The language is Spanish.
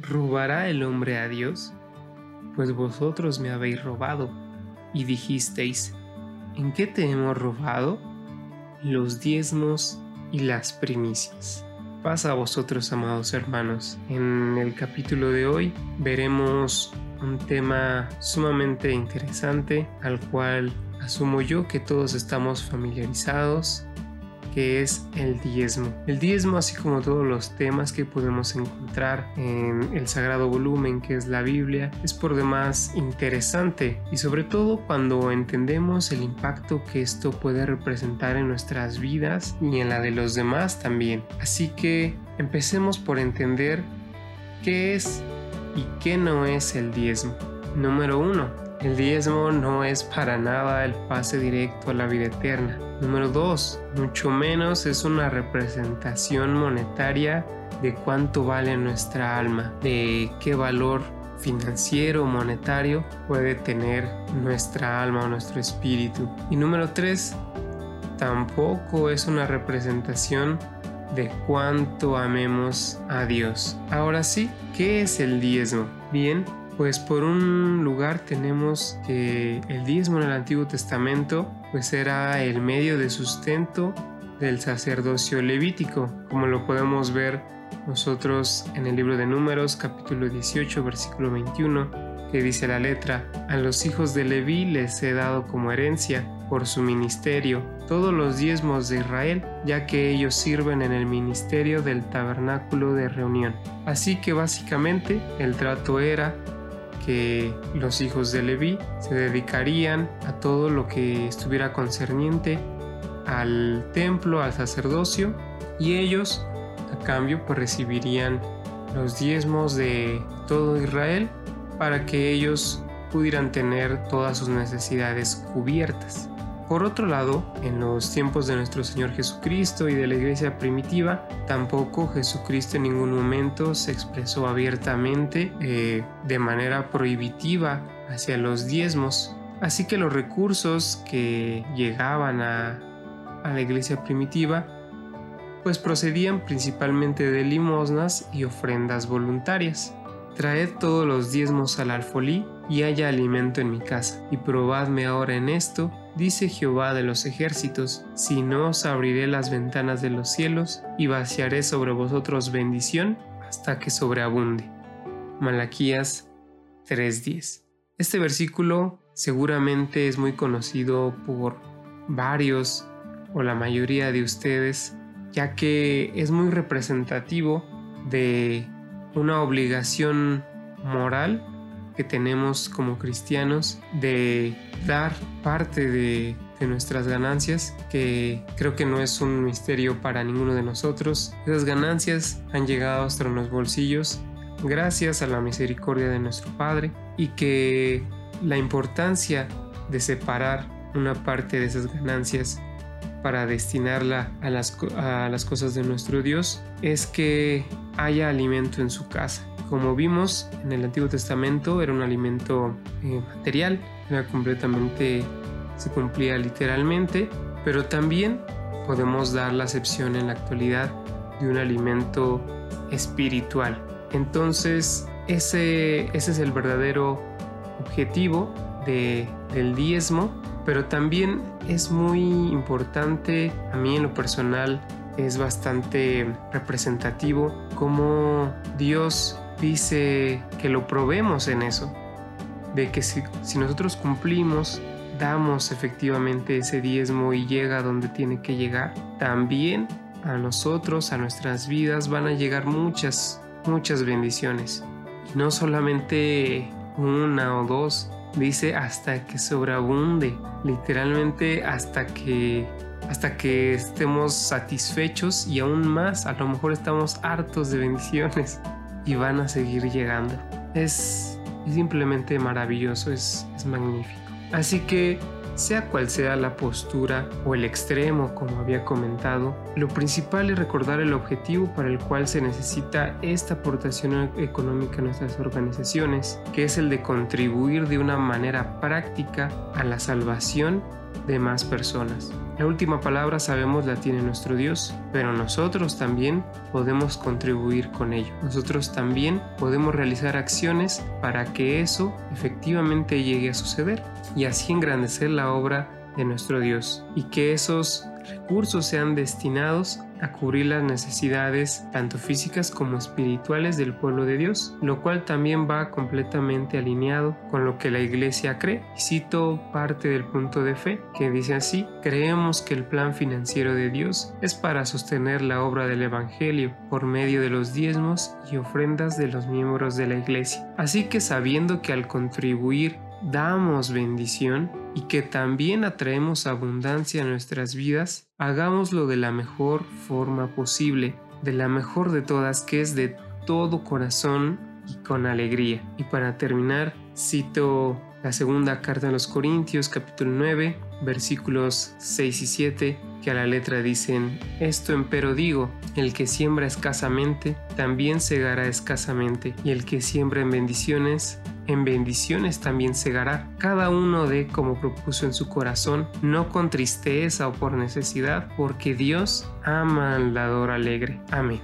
¿robará el hombre a Dios? Pues vosotros me habéis robado y dijisteis, ¿en qué te hemos robado? Los diezmos y las primicias. Pasa a vosotros, amados hermanos. En el capítulo de hoy veremos un tema sumamente interesante al cual asumo yo que todos estamos familiarizados que es el diezmo. El diezmo, así como todos los temas que podemos encontrar en el sagrado volumen que es la Biblia, es por demás interesante y sobre todo cuando entendemos el impacto que esto puede representar en nuestras vidas y en la de los demás también. Así que empecemos por entender qué es y qué no es el diezmo. Número 1 el diezmo no es para nada el pase directo a la vida eterna. Número 2. Mucho menos es una representación monetaria de cuánto vale nuestra alma, de qué valor financiero o monetario puede tener nuestra alma o nuestro espíritu. Y número 3. Tampoco es una representación de cuánto amemos a Dios. Ahora sí, ¿qué es el diezmo? Bien, pues por un lugar tenemos que el diezmo en el Antiguo Testamento pues era el medio de sustento del sacerdocio levítico, como lo podemos ver nosotros en el libro de Números capítulo 18 versículo 21 que dice la letra, a los hijos de Leví les he dado como herencia por su ministerio todos los diezmos de Israel, ya que ellos sirven en el ministerio del tabernáculo de reunión. Así que básicamente el trato era que los hijos de Leví se dedicarían a todo lo que estuviera concerniente al templo, al sacerdocio, y ellos a cambio pues recibirían los diezmos de todo Israel para que ellos pudieran tener todas sus necesidades cubiertas. Por otro lado, en los tiempos de nuestro Señor Jesucristo y de la iglesia primitiva, tampoco Jesucristo en ningún momento se expresó abiertamente eh, de manera prohibitiva hacia los diezmos. Así que los recursos que llegaban a, a la iglesia primitiva pues procedían principalmente de limosnas y ofrendas voluntarias. Traed todos los diezmos al alfolí y haya alimento en mi casa, y probadme ahora en esto Dice Jehová de los ejércitos, si no os abriré las ventanas de los cielos y vaciaré sobre vosotros bendición hasta que sobreabunde. Malaquías 3:10. Este versículo seguramente es muy conocido por varios o la mayoría de ustedes, ya que es muy representativo de una obligación moral que tenemos como cristianos de dar parte de, nuestras ganancias, que creo que no es un misterio para ninguno de nosotros. Esas ganancias han llegado hasta los bolsillos gracias a la misericordia de nuestro Padre y que la importancia de separar una parte de esas ganancias para destinarla a las, a las cosas de nuestro Dios es que haya alimento en su casa como vimos en el Antiguo Testamento, era un alimento eh, material, era completamente, se cumplía literalmente, pero también podemos dar la acepción en la actualidad de un alimento espiritual. Entonces, ese, ese es el verdadero objetivo de, del diezmo, pero también es muy importante, a mí en lo personal, es bastante representativo cómo Dios dice que lo probemos en eso, de que si, nosotros cumplimos, damos efectivamente ese diezmo y llega donde tiene que llegar, también a nosotros, a nuestras vidas van a llegar muchas, muchas bendiciones. No solamente una o dos, dice hasta que sobreabunde, literalmente hasta que hasta que estemos satisfechos y aún más, a lo mejor estamos hartos de bendiciones y van a seguir llegando. Es, simplemente maravilloso, es, es magnífico. Así que sea cual sea la postura o el extremo, como había comentado, lo principal es recordar el objetivo para el cual se necesita esta aportación económica a nuestras organizaciones, que es el de contribuir de una manera práctica a la salvación de más personas. La última palabra sabemos la tiene nuestro Dios, pero nosotros también podemos contribuir con ello. Nosotros también podemos realizar acciones para que eso efectivamente llegue a suceder y así engrandecer la obra de nuestro Dios y que esos recursos sean destinados a cubrir las necesidades tanto físicas como espirituales del pueblo de Dios, lo cual también va completamente alineado con lo que la iglesia cree. cito parte del punto de fe que dice así, creemos que el plan financiero de Dios es para sostener la obra del Evangelio por medio de los diezmos y ofrendas de los miembros de la iglesia. Así que sabiendo que al contribuir damos bendición y que también atraemos abundancia a nuestras vidas, hagámoslo de la mejor forma posible, de la mejor de todas, que es de todo corazón y con alegría. Y para terminar, cito la segunda carta a los Corintios capítulo 9 versículos 6 y 7 que a la letra dicen, Esto empero digo, el que siembra escasamente, también segará escasamente, y el que siembra en bendiciones, en bendiciones también segará. Cada uno de como propuso en su corazón, no con tristeza o por necesidad, porque Dios ama al dador alegre. Amén.